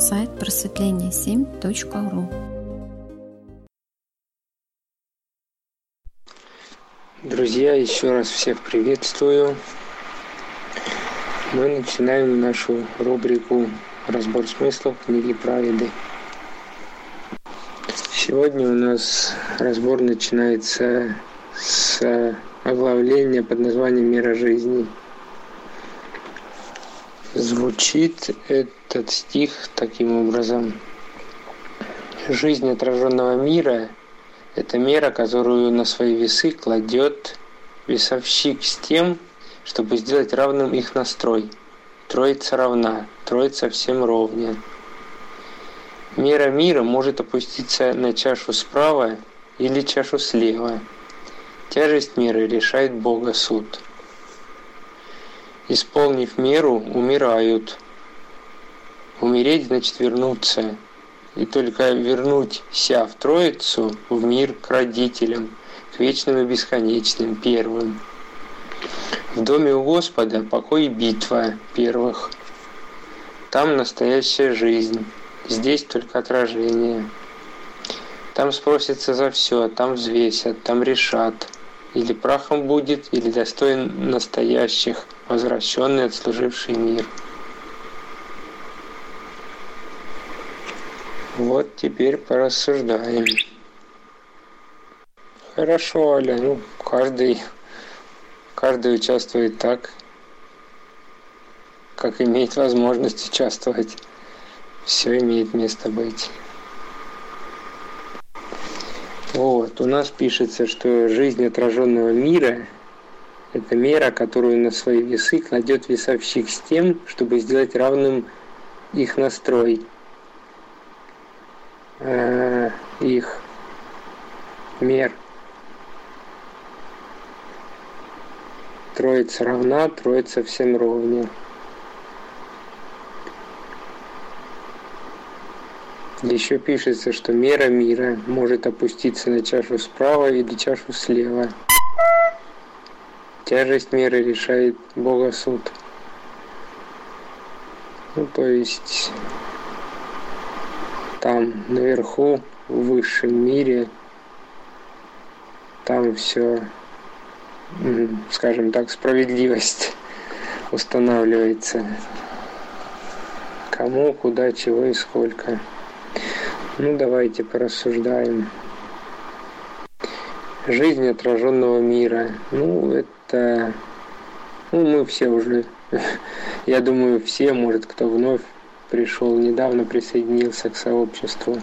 сайт просветление7.ру. Друзья, еще раз всех приветствую. Мы начинаем нашу рубрику «Разбор смыслов книги Праведы». Сегодня у нас разбор начинается с оглавления под названием «Мира жизни». Звучит этот стих таким образом. Жизнь отраженного мира – это мера, которую на свои весы кладет весовщик с тем, чтобы сделать равным их настрой. Троица равна, троица всем ровня. Мера мира может опуститься на чашу справа или чашу слева. Тяжесть меры решает Бога суд исполнив меру, умирают. Умереть значит вернуться. И только вернуть ся в Троицу, в мир к родителям, к вечным и бесконечным, первым. В доме у Господа покой и битва первых. Там настоящая жизнь, здесь только отражение. Там спросятся за все, там взвесят, там решат. Или прахом будет, или достоин настоящих – возвращенный отслуживший мир. Вот теперь порассуждаем. Хорошо, Аля, ну каждый, каждый участвует так, как имеет возможность участвовать. Все имеет место быть. Вот, у нас пишется, что жизнь отраженного мира это мера, которую на свои весы кладет весовщик с тем, чтобы сделать равным их настрой, э, их мер. Троица равна, троица всем ровня. Еще пишется, что мера мира может опуститься на чашу справа или чашу слева. Тяжесть меры решает Бога суд. Ну, то есть там наверху, в высшем мире, там все, скажем так, справедливость устанавливается. Кому, куда, чего и сколько. Ну, давайте порассуждаем. Жизнь отраженного мира. Ну, это ну, мы все уже, я думаю, все, может, кто вновь пришел, недавно присоединился к сообществу,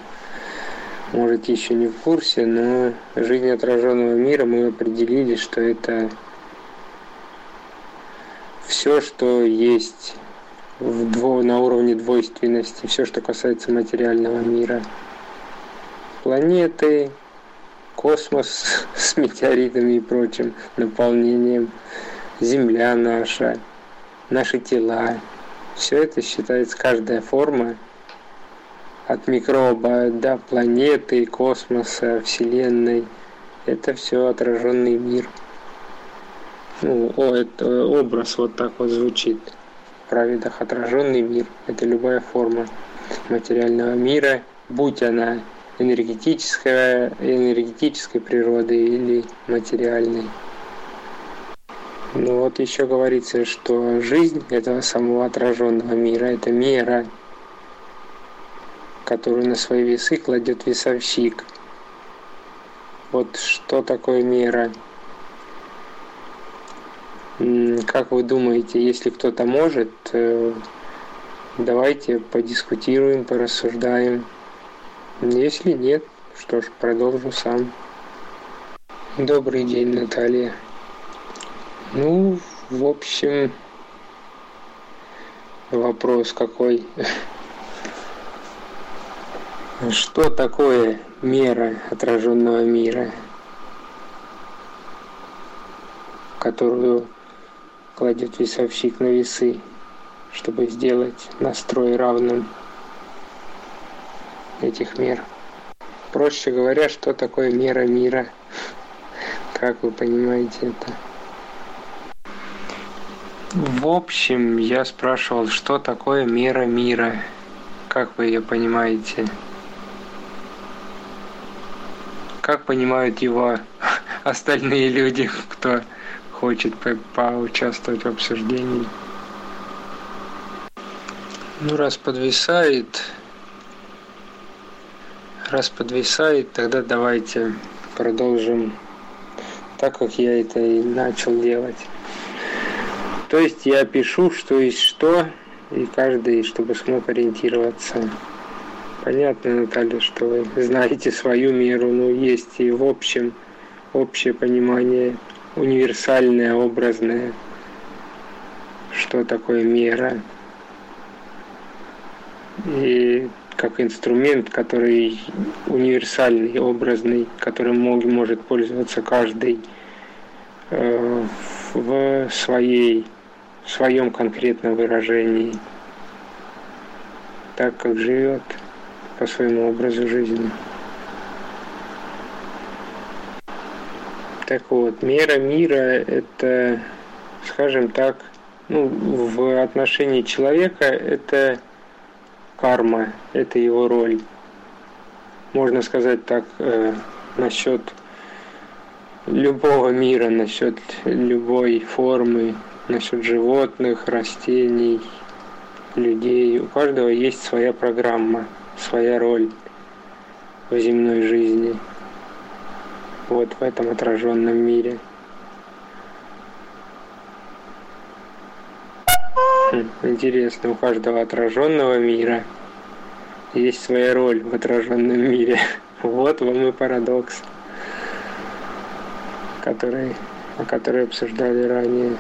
может, еще не в курсе, но жизнь отраженного мира мы определили, что это все, что есть в дво, на уровне двойственности, все, что касается материального мира. Планеты, космос с метеоритами и прочим наполнением, Земля наша, наши тела. Все это считается каждая форма от микроба до планеты, космоса, Вселенной. Это все отраженный мир. Ну, о, это образ вот так вот звучит. В праведах отраженный мир. Это любая форма материального мира, будь она энергетической, энергетической природы или материальной. Ну вот еще говорится, что жизнь этого самого отраженного мира – это мера, которую на свои весы кладет весовщик. Вот что такое мера? Как вы думаете, если кто-то может, э, давайте подискутируем, порассуждаем. Если нет, что ж, продолжу сам. Добрый день, Наталья. Ну, в общем, вопрос какой. Что такое мера отраженного мира, которую кладет весовщик на весы, чтобы сделать настрой равным этих мер. Проще говоря, что такое мера мира? Как вы понимаете это? В общем, я спрашивал, что такое мера мира? Как вы ее понимаете? Как понимают его остальные люди, кто хочет по поучаствовать в обсуждении? Ну, раз подвисает, раз подвисает, тогда давайте продолжим так, как я это и начал делать. То есть я пишу, что есть что, и каждый, чтобы смог ориентироваться. Понятно, Наталья, что вы знаете свою меру, но есть и в общем общее понимание, универсальное, образное, что такое мера. И как инструмент, который универсальный, образный, которым мог, может пользоваться каждый э, в своей, в своем конкретном выражении, так как живет по своему образу жизни. Так вот, мера мира – это, скажем так, ну, в отношении человека это карма, это его роль. Можно сказать так э, насчет любого мира, насчет любой формы, насчет животных, растений, людей. У каждого есть своя программа, своя роль в земной жизни. Вот в этом отраженном мире. Хм, интересно, у каждого отраженного мира есть своя роль в отраженном мире. Вот вам и парадокс, который, о который обсуждали ранее.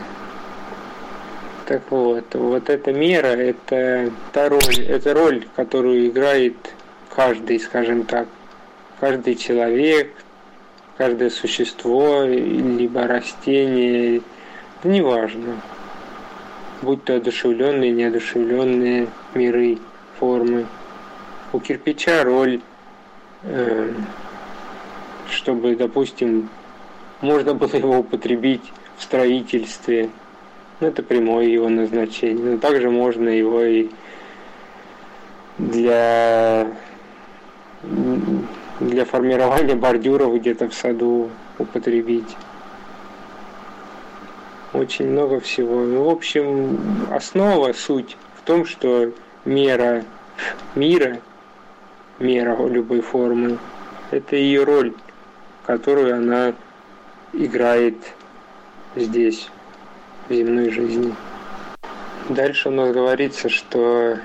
Так вот, вот эта мера, это та роль, это роль, которую играет каждый, скажем так, каждый человек, каждое существо, либо растение, да неважно будь то одушевленные, неодушевленные миры, формы. У кирпича роль, э, чтобы, допустим, можно было его употребить в строительстве. Это прямое его назначение. Но также можно его и для, для формирования бордюров где-то в саду употребить очень много всего. Ну, в общем, основа, суть в том, что мера мира, мера любой формы, это ее роль, которую она играет здесь, в земной жизни. Дальше у нас говорится, что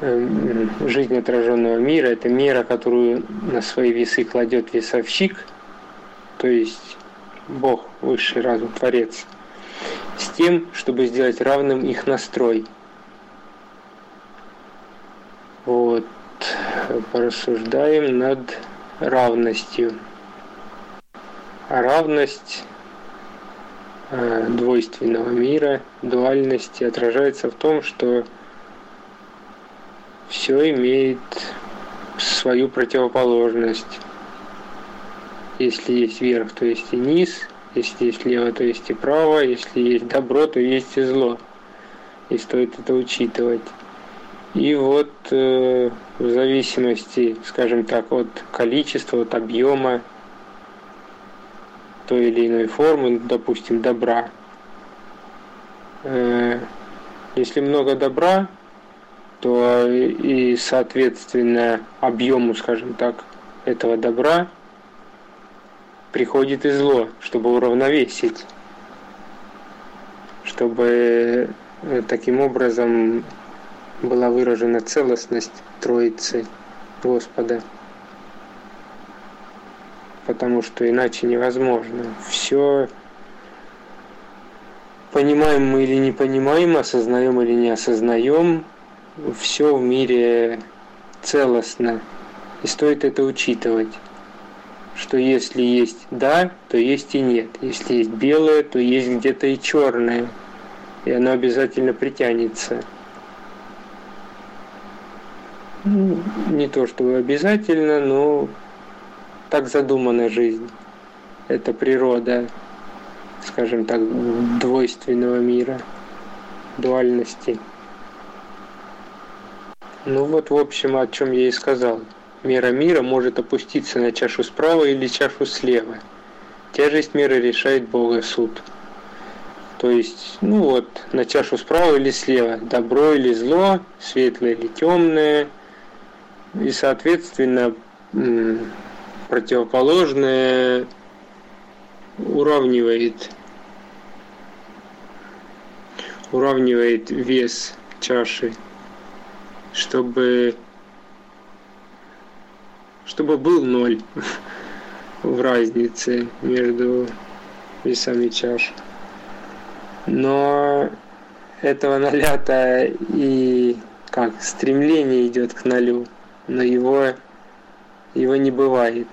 эм, жизнь отраженного мира – это мера, которую на свои весы кладет весовщик, то есть Бог, высший разум, Творец, с тем, чтобы сделать равным их настрой. Вот, порассуждаем над равностью. А равность двойственного мира, дуальности отражается в том, что все имеет свою противоположность. Если есть верх, то есть и низ. Если есть лево, то есть и право. Если есть добро, то есть и зло. И стоит это учитывать. И вот э, в зависимости, скажем так, от количества, от объема той или иной формы, допустим, добра. Э, если много добра, то и, соответственно, объему, скажем так, этого добра приходит и зло, чтобы уравновесить, чтобы э, таким образом была выражена целостность Троицы Господа. Потому что иначе невозможно. Все понимаем мы или не понимаем, осознаем или не осознаем, все в мире целостно. И стоит это учитывать что если есть да, то есть и нет. Если есть белое, то есть где-то и черное. И оно обязательно притянется. Ну, не то чтобы обязательно, но так задумана жизнь. Это природа, скажем так, двойственного мира, дуальности. Ну вот, в общем, о чем я и сказал. Мера мира может опуститься на чашу справа или чашу слева. Тяжесть меры решает Бога суд. То есть, ну вот, на чашу справа или слева, добро или зло, светлое или темное, и, соответственно, противоположное уравнивает уравнивает вес чаши, чтобы чтобы был ноль в разнице между весами чаш. Но этого ноля-то и как стремление идет к нолю, но его, его не бывает.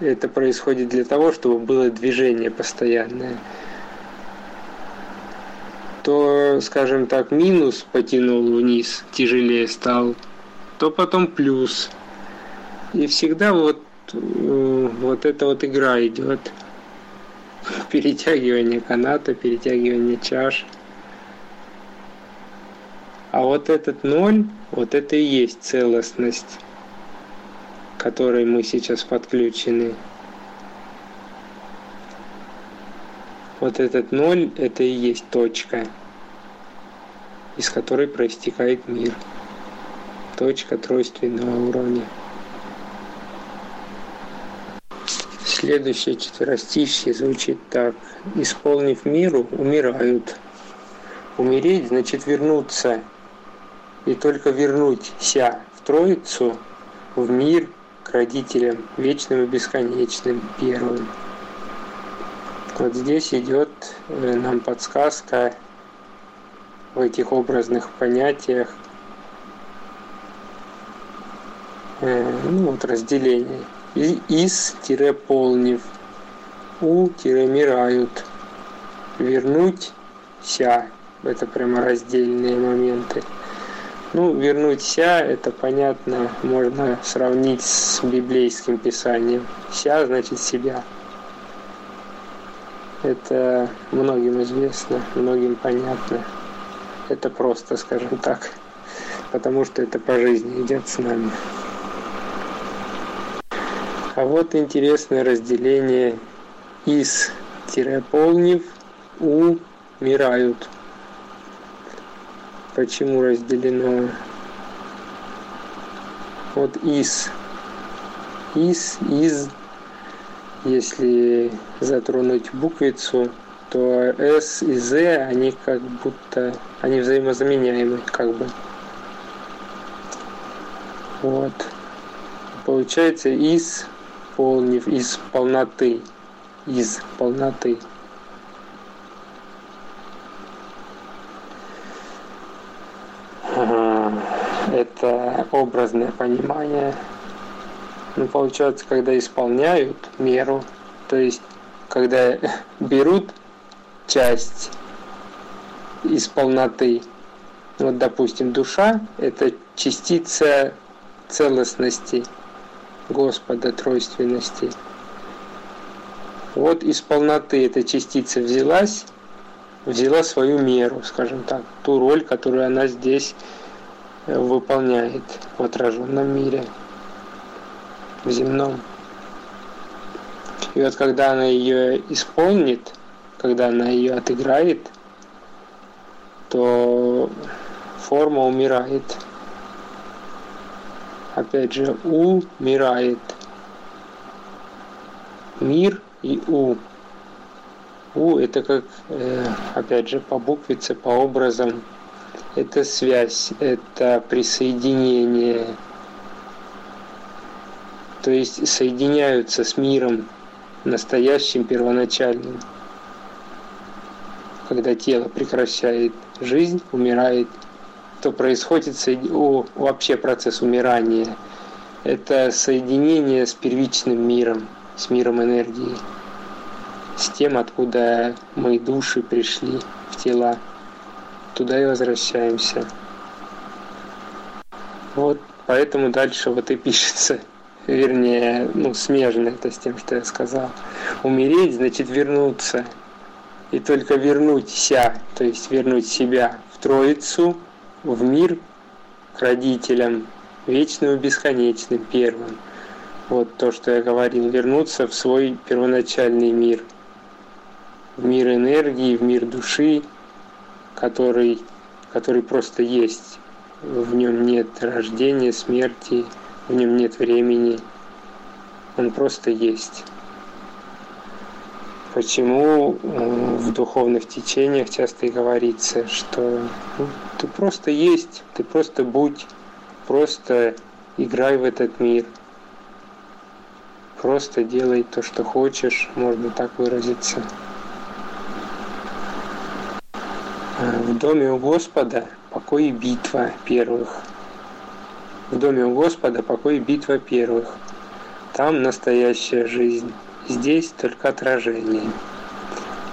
Это происходит для того, чтобы было движение постоянное. То, скажем так, минус потянул вниз, тяжелее стал, то потом плюс – и всегда вот, э, вот эта вот игра идет. Перетягивание каната, перетягивание чаш. А вот этот ноль, вот это и есть целостность, которой мы сейчас подключены. Вот этот ноль, это и есть точка, из которой проистекает мир. Точка тройственного уровня. Следующее четверостишье звучит так. «Исполнив миру, умирают». Умереть значит вернуться, и только вернуться в Троицу, в мир, родителям, вечным и бесконечным, первым. Вот здесь идет э, нам подсказка в этих образных понятиях, э, ну вот разделение – из-полнив, у-мирают, вернуть-ся, это прямо раздельные моменты. Ну, вернуть-ся, это понятно, можно сравнить с библейским писанием. Ся значит себя. Это многим известно, многим понятно. Это просто, скажем так, потому что это по жизни идет с нами. А вот интересное разделение из-полнив умирают. Почему разделено? Вот из. Из, из. Если затронуть буквицу, то S и Z, они как будто, они взаимозаменяемы, как бы. Вот. Получается из исполнив из полноты, из полноты. Это образное понимание. Ну, получается, когда исполняют меру, то есть, когда берут часть из полноты, вот, допустим, душа – это частица целостности – Господа тройственности. Вот из полноты эта частица взялась, взяла свою меру, скажем так, ту роль, которую она здесь выполняет в отраженном мире, в земном. И вот когда она ее исполнит, когда она ее отыграет, то форма умирает опять же, умирает. Мир и У. У это как, э, опять же, по буквице, по образам. Это связь, это присоединение. То есть соединяются с миром настоящим, первоначальным. Когда тело прекращает жизнь, умирает то происходит о, вообще процесс умирания. Это соединение с первичным миром, с миром энергии, с тем, откуда мы души пришли в тела. Туда и возвращаемся. Вот поэтому дальше вот и пишется, вернее, ну, смежно это с тем, что я сказал. Умереть значит вернуться. И только вернуть ся, то есть вернуть себя в Троицу – в мир, к родителям, вечным и бесконечным, первым. Вот то, что я говорил, вернуться в свой первоначальный мир, в мир энергии, в мир души, который, который просто есть. В нем нет рождения, смерти, в нем нет времени. Он просто есть. Почему э, в духовных течениях часто и говорится, что ну, ты просто есть, ты просто будь, просто играй в этот мир, просто делай то, что хочешь, можно так выразиться. Э, в доме у Господа покой и битва первых. В доме у Господа покой и битва первых. Там настоящая жизнь. Здесь только отражение.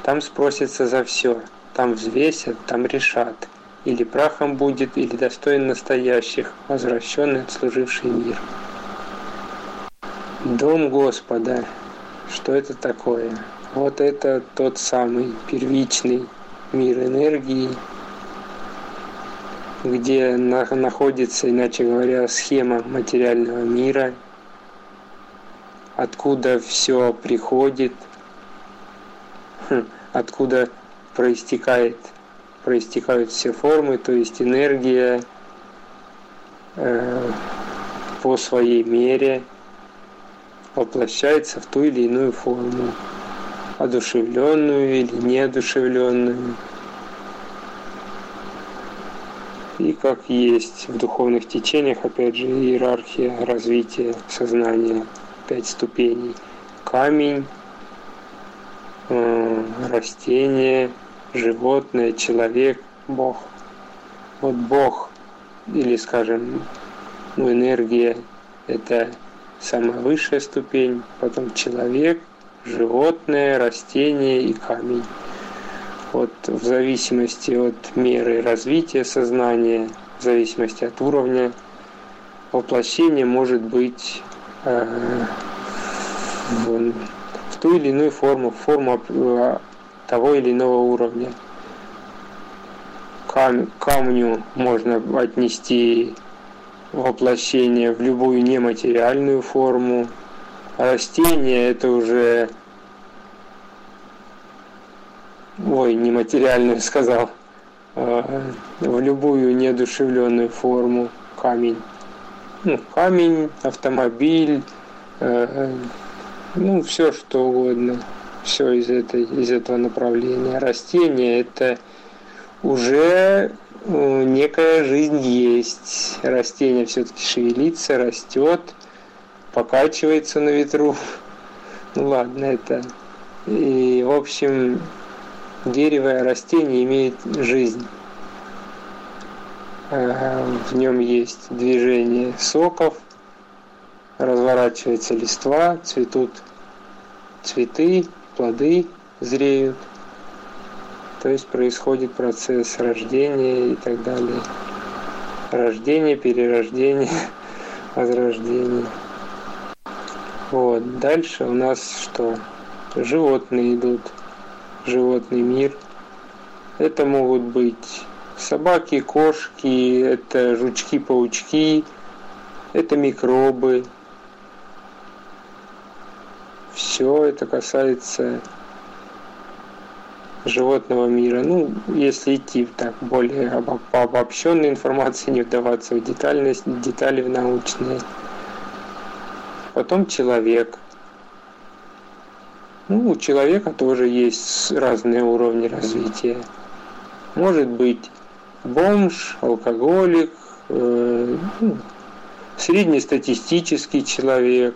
Там спросятся за все, там взвесят, там решат. Или прахом будет, или достоин настоящих, возвращенный отслуживший мир. Дом Господа. Что это такое? Вот это тот самый первичный мир энергии, где находится, иначе говоря, схема материального мира – откуда все приходит, хм, откуда проистекает, проистекают все формы, то есть энергия э, по своей мере воплощается в ту или иную форму, одушевленную или неодушевленную. И как есть в духовных течениях, опять же, иерархия развития сознания – пять ступеней. Камень, э, растение, животное, человек, Бог. Вот Бог, или, скажем, ну, энергия – это самая высшая ступень, потом человек, животное, растение и камень. Вот в зависимости от меры развития сознания, в зависимости от уровня, воплощение может быть Э, в, в ту или иную форму, форму э, того или иного уровня. Кам, камню можно отнести воплощение в любую нематериальную форму. Растение это уже ой, нематериальную сказал, э, в любую неодушевленную форму камень ну, камень, автомобиль, э, ну, все что угодно, все из, этой, из этого направления. Растения – это уже э, некая жизнь есть. Растение все-таки шевелится, растет, покачивается на ветру. Ну ладно, это... И, в общем, дерево, растение имеет жизнь. Э, в нем есть движение соков, разворачивается листва, цветут цветы, плоды зреют. То есть происходит процесс рождения и так далее. Рождение, перерождение, возрождение. Вот. Дальше у нас что? Животные идут. Животный мир. Это могут быть Собаки, кошки, это жучки-паучки, это микробы. Все это касается животного мира. Ну, если идти так более по обобщенной информации, не вдаваться в детальность, детали в научные. Потом человек. Ну, у человека тоже есть разные уровни развития. Может быть бомж, алкоголик, э, ну, среднестатистический человек,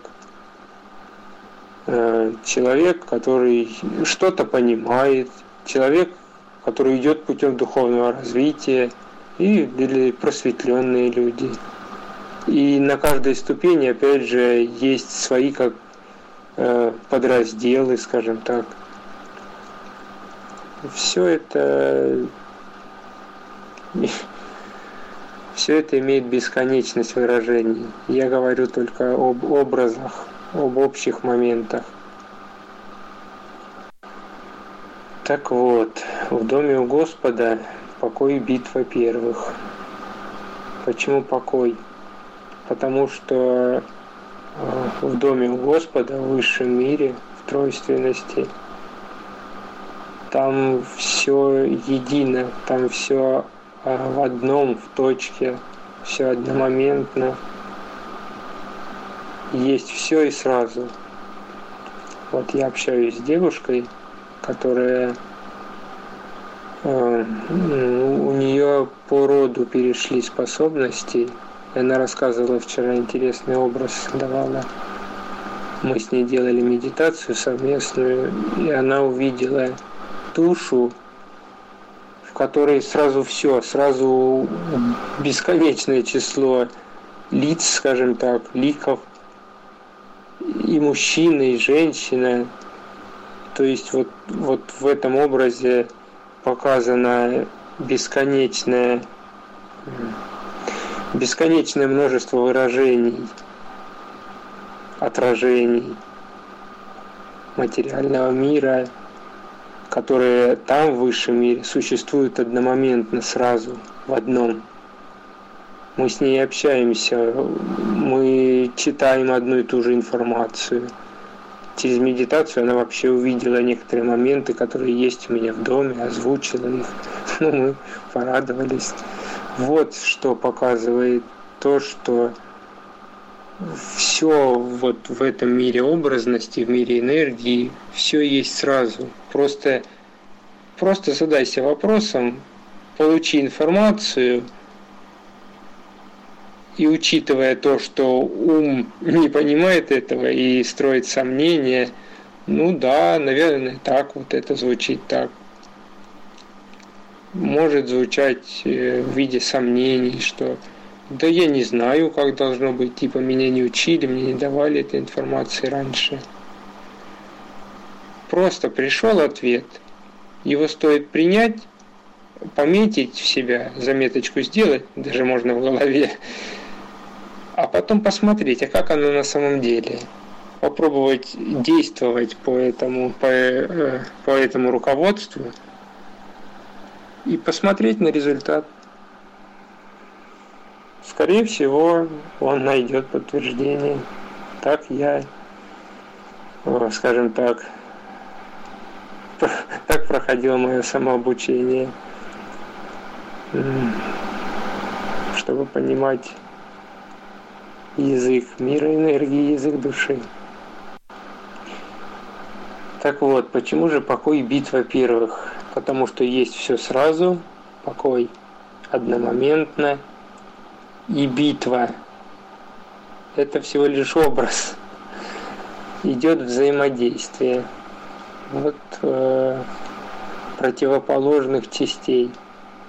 э, человек, который что-то понимает, человек, который идет путем духовного развития, и или просветленные люди. И на каждой ступени, опять же, есть свои как подразделы, скажем так. Все это все это имеет бесконечность выражений. Я говорю только об образах, об общих моментах. Так вот, в доме у Господа покой битва первых. Почему покой? Потому что э, в доме у Господа, в высшем мире, в тройственности, там все едино, там все э, в одном, в точке, все одномоментно. Есть все и сразу. Вот я общаюсь с девушкой, которая э, у нее по роду перешли способности. Она рассказывала вчера интересный образ давала. Мы с ней делали медитацию совместную, и она увидела душу, в которой сразу все, сразу бесконечное число лиц, скажем так, ликов, и мужчина, и женщина. То есть вот, вот в этом образе показано бесконечное, бесконечное множество выражений, отражений материального мира, которые там, в высшем мире, существуют одномоментно, сразу, в одном. Мы с ней общаемся, мы читаем одну и ту же информацию. Через медитацию она вообще увидела некоторые моменты, которые есть у меня в доме, озвучила их. Ну, мы порадовались. Вот что показывает то, что все вот в этом мире образности, в мире энергии, все есть сразу. Просто, просто задайся вопросом, получи информацию – и учитывая то, что ум не понимает этого и строит сомнения, ну да, наверное, так вот это звучит так. Может звучать э, в виде сомнений, что да я не знаю, как должно быть, типа меня не учили, мне не давали этой информации раньше. Просто пришел ответ. Его стоит принять, пометить в себя, заметочку сделать, даже можно в голове, а потом посмотреть, а как оно на самом деле. Попробовать действовать по этому, по, э, по этому руководству и посмотреть на результат. Скорее всего, он найдет подтверждение. Так я, скажем так, так проходило мое самообучение, чтобы понимать язык мира энергии, язык души. Так вот, почему же покой бит, во-первых? Потому что есть все сразу, покой одномоментно, и битва – это всего лишь образ. Идет взаимодействие вот э, противоположных частей.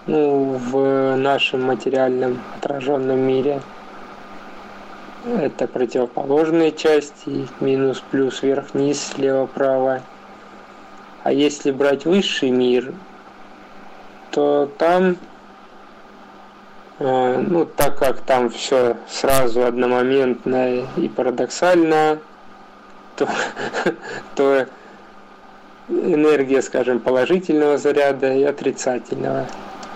Ну, в нашем материальном отраженном мире – это противоположные части, минус, плюс, вверх, низ, слева, право. А если брать высший мир, то там, э, ну, так как там все сразу одномоментно и парадоксально, то, то энергия, скажем, положительного заряда и отрицательного,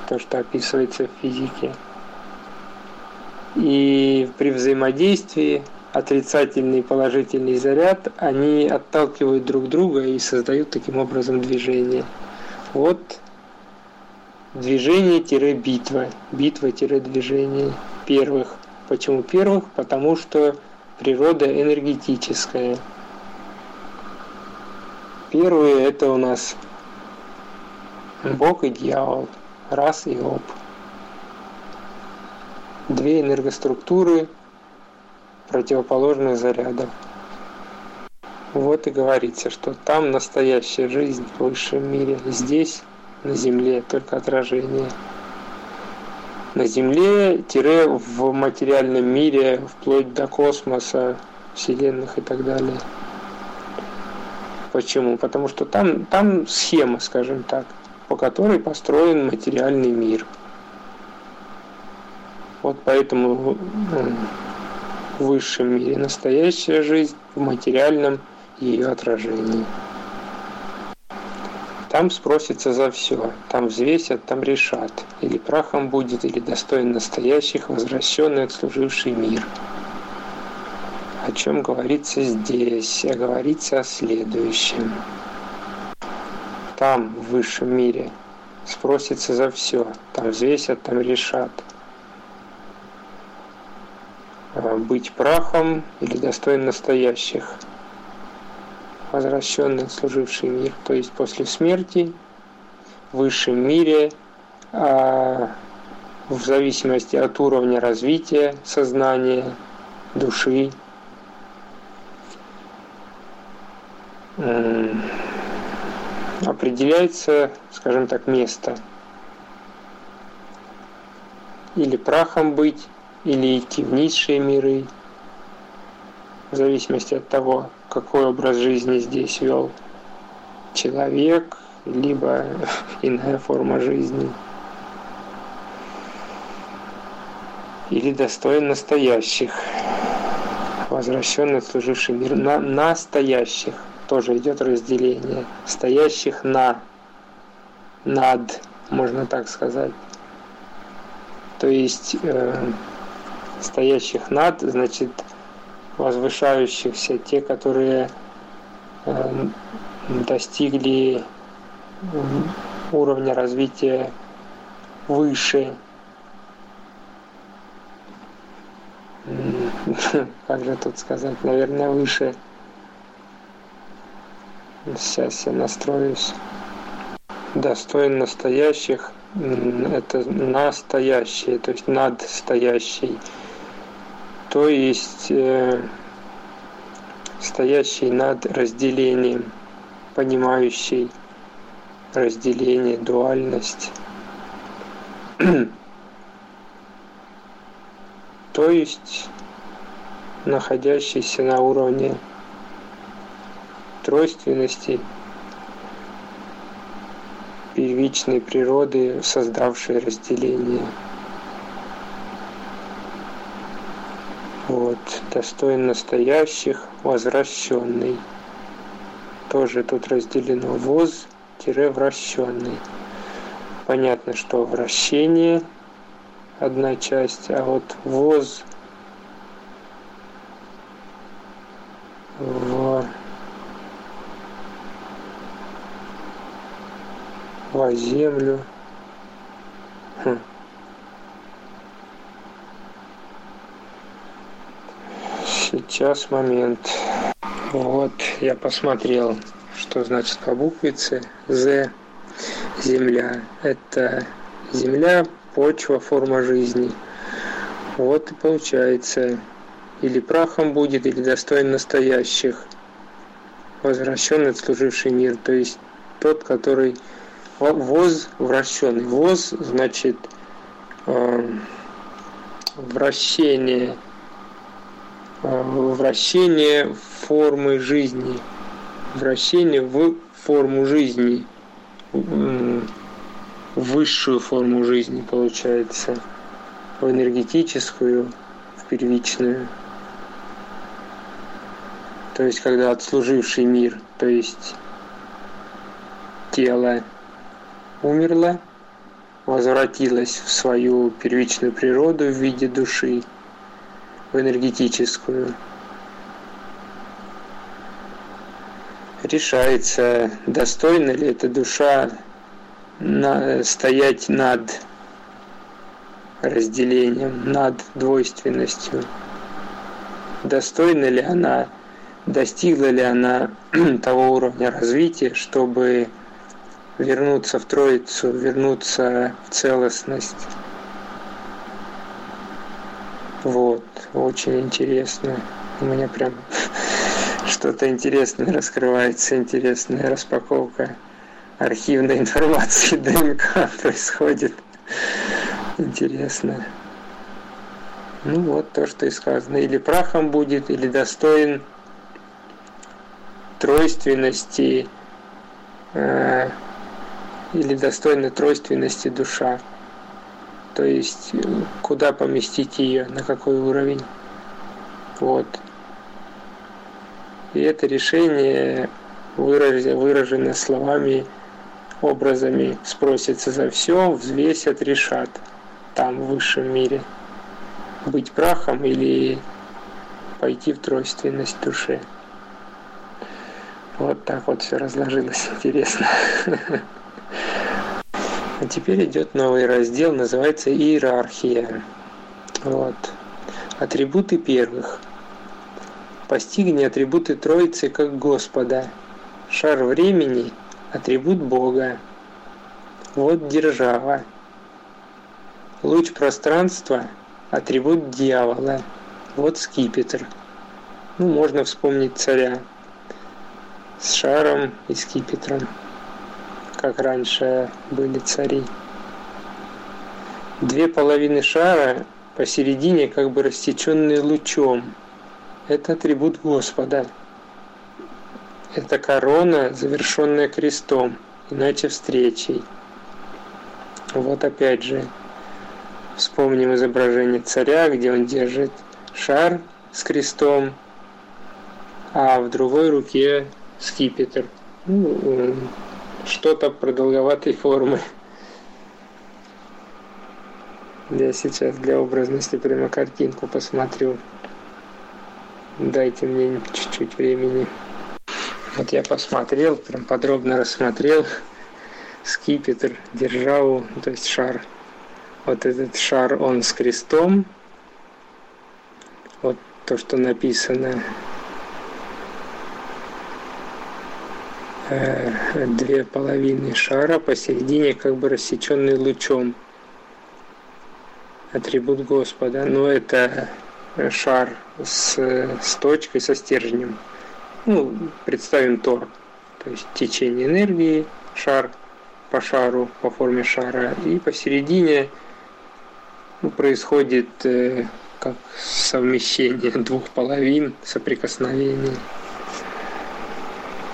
то, что описывается в физике. И при взаимодействии отрицательный и положительный заряд, они отталкивают друг друга и создают таким образом движение. Вот движение-битва, битва-движение первых. Почему первых? Потому что природа энергетическая. Первые это у нас Бог и дьявол, раз и оп две энергоструктуры противоположных зарядов. Вот и говорится, что там настоящая жизнь в высшем мире, здесь, на Земле, только отражение. На Земле-в материальном мире, вплоть до космоса, вселенных и так далее. Почему? Потому что там, там схема, скажем так, по которой построен материальный мир – вот поэтому в высшем мире настоящая жизнь, в материальном ее отражении. там спросится за все, там взвесят, там решат, или прахом будет, или достоин настоящих, возвращенный отслуживший мир. О чем говорится здесь? А говорится о следующем. Там, в высшем мире, спросится за все, там взвесят, там решат. А быть прахом или достоин настоящих – возвращенный, служивший мир, то есть после смерти в высшем мире, а в зависимости от уровня развития сознания, души, определяется, скажем так, место. Или прахом быть, или идти в низшие миры, в зависимости от того, какой образ жизни здесь вел человек, либо иная форма жизни. Или достоин настоящих, возвращенный служивший мир, на настоящих, тоже идет разделение, стоящих на, над, можно так сказать. То есть э, стоящих над, значит, возвышающихся, те, которые э, достигли уровня развития выше. Как же тут сказать? Наверное, выше. Сейчас я настроюсь. Достоин настоящих – это настоящие, то есть надстоящий то есть э, стоящий над разделением, понимающий разделение, дуальность. то есть находящийся на уровне тройственности первичной природы, создавшей разделение. Вот, достоин настоящих, возвращенный. Тоже тут разделено воз-вращенный. Понятно, что вращение одна часть, а вот воз в во землю. Хм. Сейчас момент. Вот, я посмотрел, что значит по буквице З. Земля. Это земля, почва, форма жизни. Вот и получается. Или прахом будет, или достоин настоящих. Возвращенный отслуживший мир. То есть тот, который воз вращенный. Воз значит э, вращение вращение формы жизни, вращение в форму жизни, в высшую форму жизни получается, в энергетическую, в первичную. То есть, когда отслуживший мир, то есть тело умерло, возвратилось в свою первичную природу в виде души – энергетическую. Решается, достойна ли эта душа на, стоять над разделением, над двойственностью. Достойна ли она, достигла ли она того уровня развития, чтобы вернуться в Троицу, вернуться в целостность. Вот, очень интересно. У меня прям что-то интересное раскрывается, интересная распаковка архивной информации ДНК происходит. Интересно. Ну вот то, что и сказано. Или прахом будет, или достоин тройственности, э, или достойна тройственности душа. То есть куда поместить ее, на какой уровень. Вот. И это решение выражено, выражено словами образами спросятся за все, взвесят, решат там, в высшем мире. Быть прахом или пойти в тройственность души. Вот так вот все разложилось интересно. А теперь идет новый раздел, называется иерархия. Вот. Атрибуты первых. Постигни атрибуты Троицы как Господа. Шар времени – атрибут Бога. Вот держава. Луч пространства – атрибут дьявола. Вот скипетр. Ну, можно вспомнить царя с шаром и скипетром, как раньше были цари. Две половины шара посередине как бы растеченные лучом. Это атрибут Господа. Это корона, завершенная крестом, иначе встречей. Вот опять же, вспомним изображение царя, где он держит шар с крестом, а в другой руке скипетр. Ну, что-то продолговатой формы. Я сейчас для образности прямо картинку посмотрю. Дайте мне чуть-чуть времени. Вот я посмотрел, прям подробно рассмотрел скипетр, державу, то есть шар. Вот этот шар, он с крестом. Вот то, что написано. Две половины шара посередине как бы рассеченный лучом. Атрибут Господа. Но это шар с, с точкой, со стержнем. Ну, представим тор. То есть течение энергии, шар по шару, по форме шара. И посередине ну, происходит э, как совмещение двух половин, соприкосновение.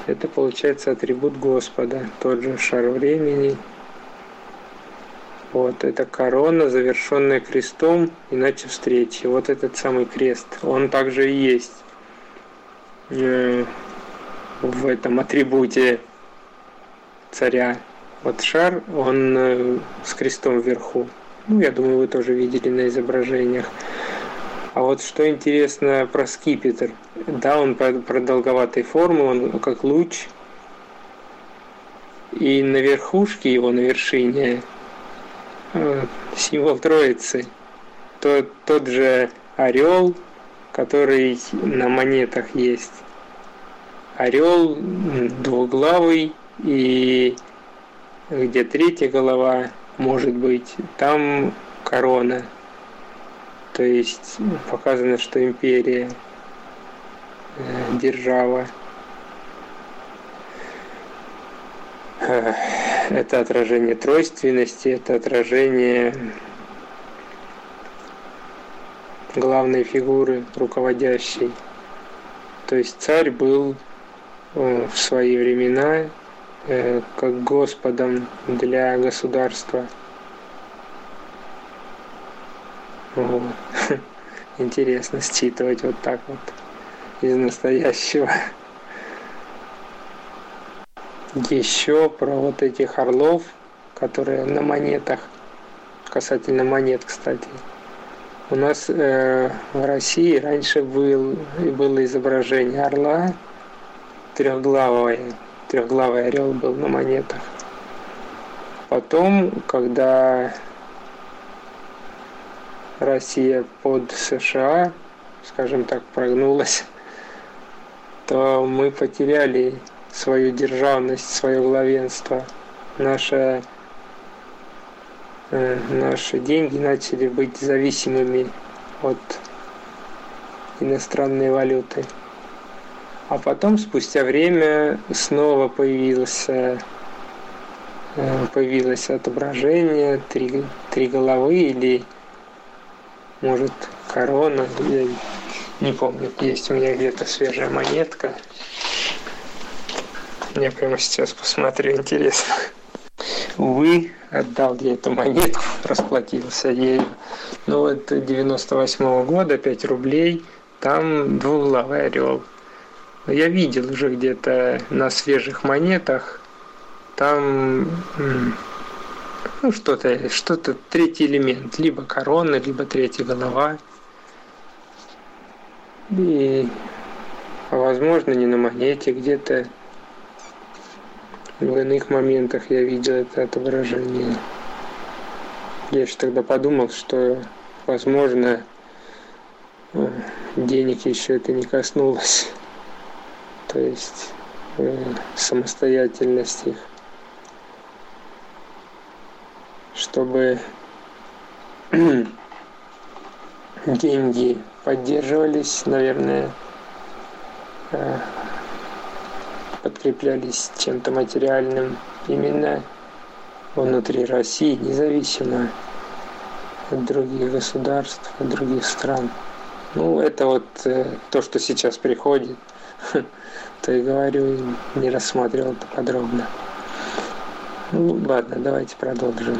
Это получается атрибут Господа, тот же шар времени. Вот, это корона, завершенная крестом, иначе встречи. Вот этот самый крест, он также и есть э, в этом атрибуте царя. Вот шар, он э, с крестом вверху. Ну, я думаю, вы тоже видели на изображениях. А вот что интересно про скипетр. Да, он продолговатой формы, он как луч. И на верхушке его, на вершине, э, символ Троицы. Тот, тот же орел, который на монетах есть. Орел двуглавый и где третья голова может быть, там корона. То есть показано, что империя, держава. Э, это отражение тройственности, это отражение главной фигуры руководящей. То есть царь был э, в свои времена как господом для государства – вот. Интересно считывать вот так вот из настоящего. Еще про вот этих орлов, которые на монетах, касательно монет, кстати. У нас э, в России раньше был, было изображение орла, трехглавое, трехглавый орел был на монетах. Потом, когда Россия под США, скажем так, прогнулась, то мы потеряли свою державность, свое главенство. Наше, э, наши деньги начали быть зависимыми от иностранной валюты. А потом, спустя время, снова появился, э, появилось отображение три, три головы или может корона, я не помню, есть у меня где-то свежая монетка. Я прямо сейчас посмотрю, интересно. Увы, отдал я эту монетку, расплатился ею. Ну вот 98 -го года, 5 рублей, там двуглавый орел. Я видел уже где-то на свежих монетах там ну, что-то, что-то третий элемент, либо корона, либо третья голова. И, возможно, не на монете, где-то в иных моментах я видел это отображение. Я еще тогда подумал, что, возможно, э, денег еще это не коснулось. То есть э, самостоятельность их. Чтобы деньги поддерживались, наверное, э, подкреплялись чем-то материальным именно внутри России, независимо от других государств, от других стран. Ну, это вот э, то, что сейчас приходит, то и говорю, не рассматривал это подробно. Ну, ладно, давайте продолжим.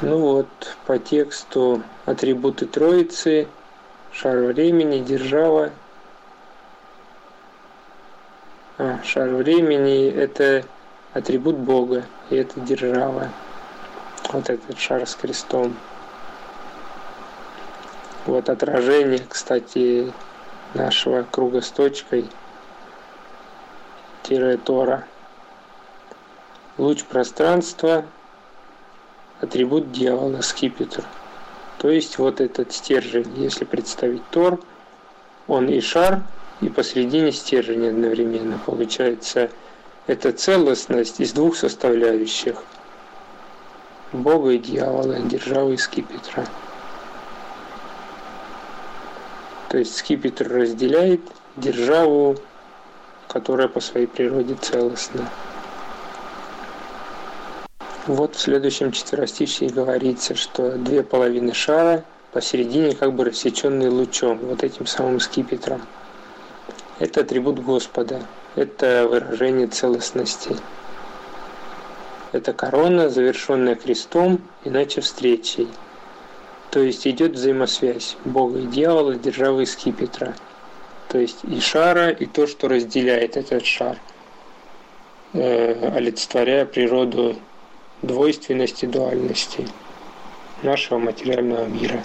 Ну вот, по тексту атрибуты Троицы, шар времени, держава. А, шар времени – это атрибут Бога, и это держава. Вот этот шар с крестом. Вот отражение, кстати, нашего круга с точкой тире Тора. Луч пространства – атрибут дьявола, скипетр. То есть вот этот стержень, если представить Тор, он и шар, и посредине стержень одновременно. Получается, это целостность из двух составляющих – Бога и дьявола, державы и скипетра. То есть скипетр разделяет державу, которая по своей природе целостна. Вот в следующем четверостишье говорится, что две половины шара посередине как бы рассеченные лучом, вот этим самым скипетром. Это атрибут Господа, это выражение целостности. Это корона, завершенная крестом, иначе встречей. То есть идет взаимосвязь Бога и дьявола, державы и скипетра. То есть и шара, и то, что разделяет этот шар, э, олицетворяя природу двойственности, дуальности нашего материального мира.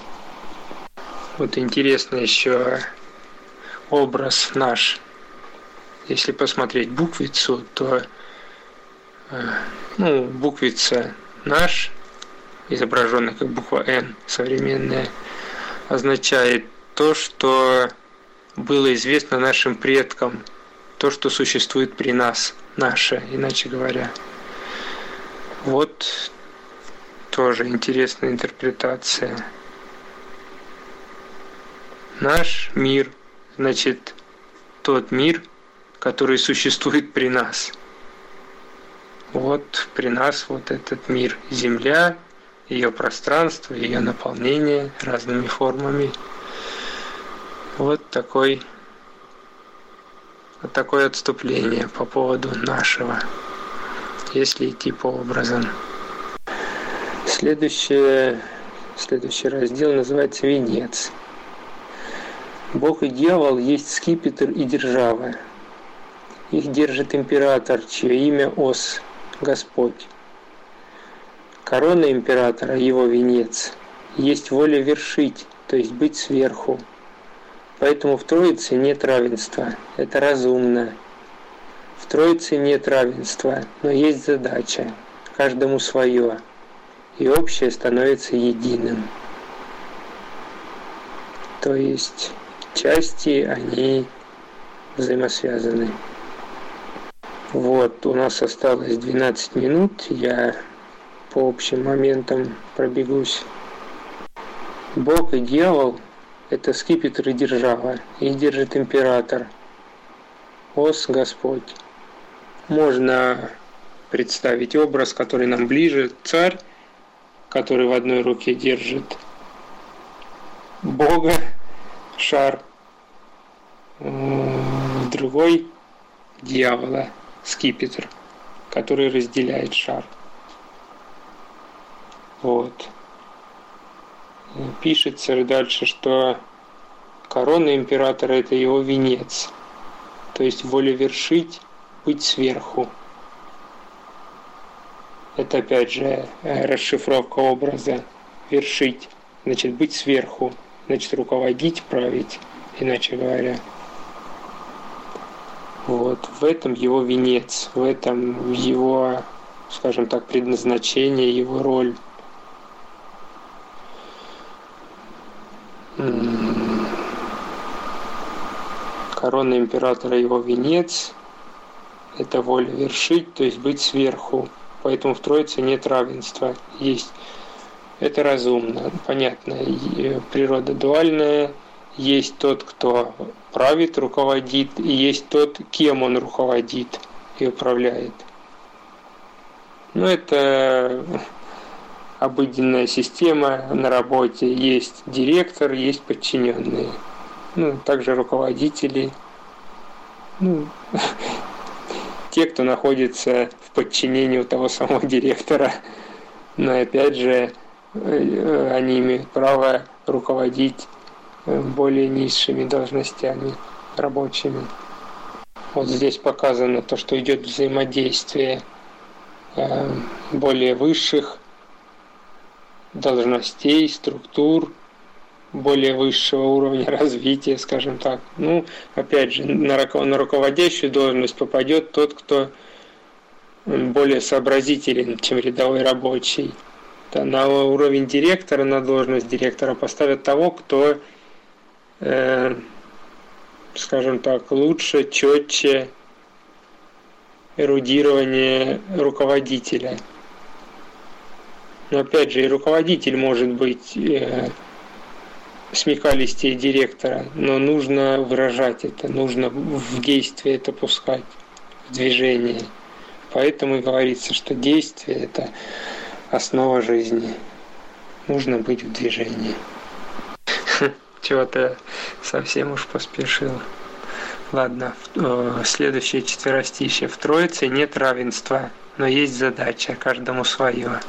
Вот интересно еще образ наш. Если посмотреть буквицу, то э, ну, буквица наш, изображенная как буква Н современная, означает то, что было известно нашим предкам, то, что существует при нас, наше, иначе говоря. Вот тоже интересная интерпретация. Наш мир, значит, тот мир, который существует при нас – вот при нас вот этот мир Земля, ее пространство, ее наполнение разными формами. Вот такой вот такое отступление по поводу нашего, если идти по образам. Следующее, следующий раздел называется «Венец». Бог и дьявол есть скипетр и держава. Их держит император, чье имя Ос – Господь. Корона императора, его венец, есть воля вершить, то есть быть сверху. Поэтому в Троице нет равенства, это разумно. В Троице нет равенства, но есть задача, каждому свое, и общее становится единым. То есть части, они взаимосвязаны. Вот, у нас осталось 12 минут, я по общим моментам пробегусь. Бог и дьявол – это скипетр и держава, и держит император. Ос Господь. Можно представить образ, который нам ближе, царь, который в одной руке держит Бога, шар, в другой – дьявола, скипетр, который разделяет шар. Вот. Пишется дальше, что корона императора – это его венец, то есть воля вершить, быть сверху. Это опять же э, расшифровка образа. Вершить. Значит, быть сверху. Значит, руководить, править, иначе говоря. Вот. В этом его венец, в этом его, скажем так, предназначение, его роль. Корона императора его венец – это воля вершить, то есть быть сверху. Поэтому в Троице нет равенства. Есть это разумно, понятно. Природа дуальная. Есть тот, кто правит, руководит, и есть тот, кем он руководит и управляет. Ну, это обыденная система на работе. Есть директор, есть подчиненные ну, также руководители, ну, те, кто находится в подчинении у того самого директора. Но опять же, э, они имеют право руководить э, более низшими должностями рабочими. Вот здесь показано то, что идет взаимодействие э, более высших должностей, структур более высшего уровня развития, скажем так. Ну, опять же, на, руководящую должность попадет тот, кто более сообразителен, чем рядовой рабочий. На уровень директора, на должность директора поставят того, кто, э, скажем так, лучше, четче эрудирование руководителя. Но опять же, и руководитель может быть э, смекалистее директора, но нужно выражать это, нужно в действие это пускать, в движение. Поэтому и говорится, что действие – это основа жизни. Нужно быть в движении. Чего-то совсем уж поспешил. Ладно, э, следующее четверостище. В Троице нет равенства, но есть задача, каждому свое.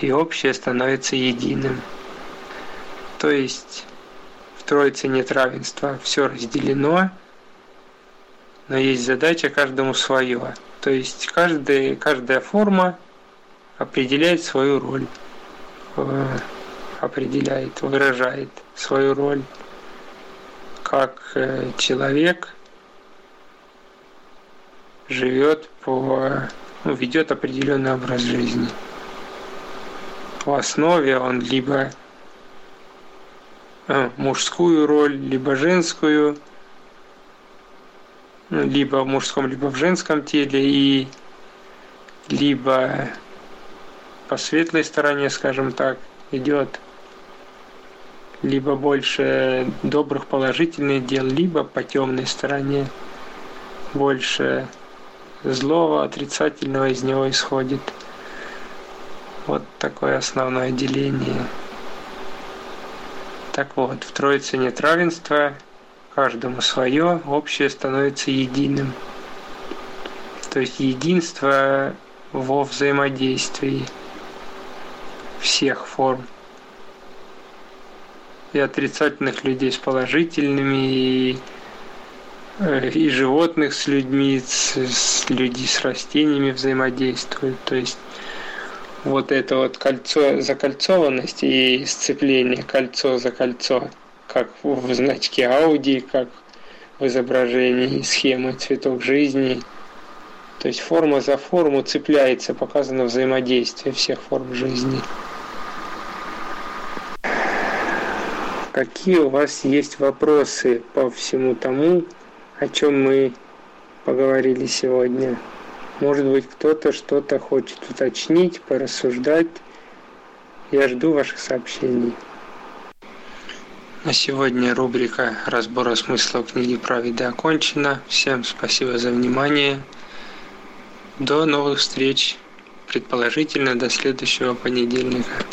И общее становится единым. То есть в Троице нет равенства, все разделено, но есть задача каждому свое. То есть каждый, каждая форма определяет свою роль, э, определяет, выражает свою роль как э, человек живет по, ну, ведет определенный образ жизни. В основе он либо мужскую роль, либо женскую, ну, либо в мужском, либо в женском теле, и либо по светлой стороне, скажем так, идет либо больше добрых положительных дел, либо по темной стороне больше злого, отрицательного из него исходит. Вот такое основное деление. Так вот, в Троице нет равенства, каждому свое, общее становится единым. То есть единство во взаимодействии всех форм. И отрицательных людей с положительными, и, э, и животных с людьми, с, с люди с растениями взаимодействуют. То есть вот это вот кольцо, закольцованность и сцепление кольцо за кольцо, как в значке Audi, как в изображении схемы цветок жизни. То есть форма за форму цепляется, показано взаимодействие всех форм жизни. Какие у вас есть вопросы по всему тому, о чем мы поговорили сегодня? Может быть, кто-то что-то хочет уточнить, порассуждать. Я жду ваших сообщений. На сегодня рубрика разбора смысла книги «Праведа» окончена. Всем спасибо за внимание. До новых встреч, предположительно до следующего понедельника.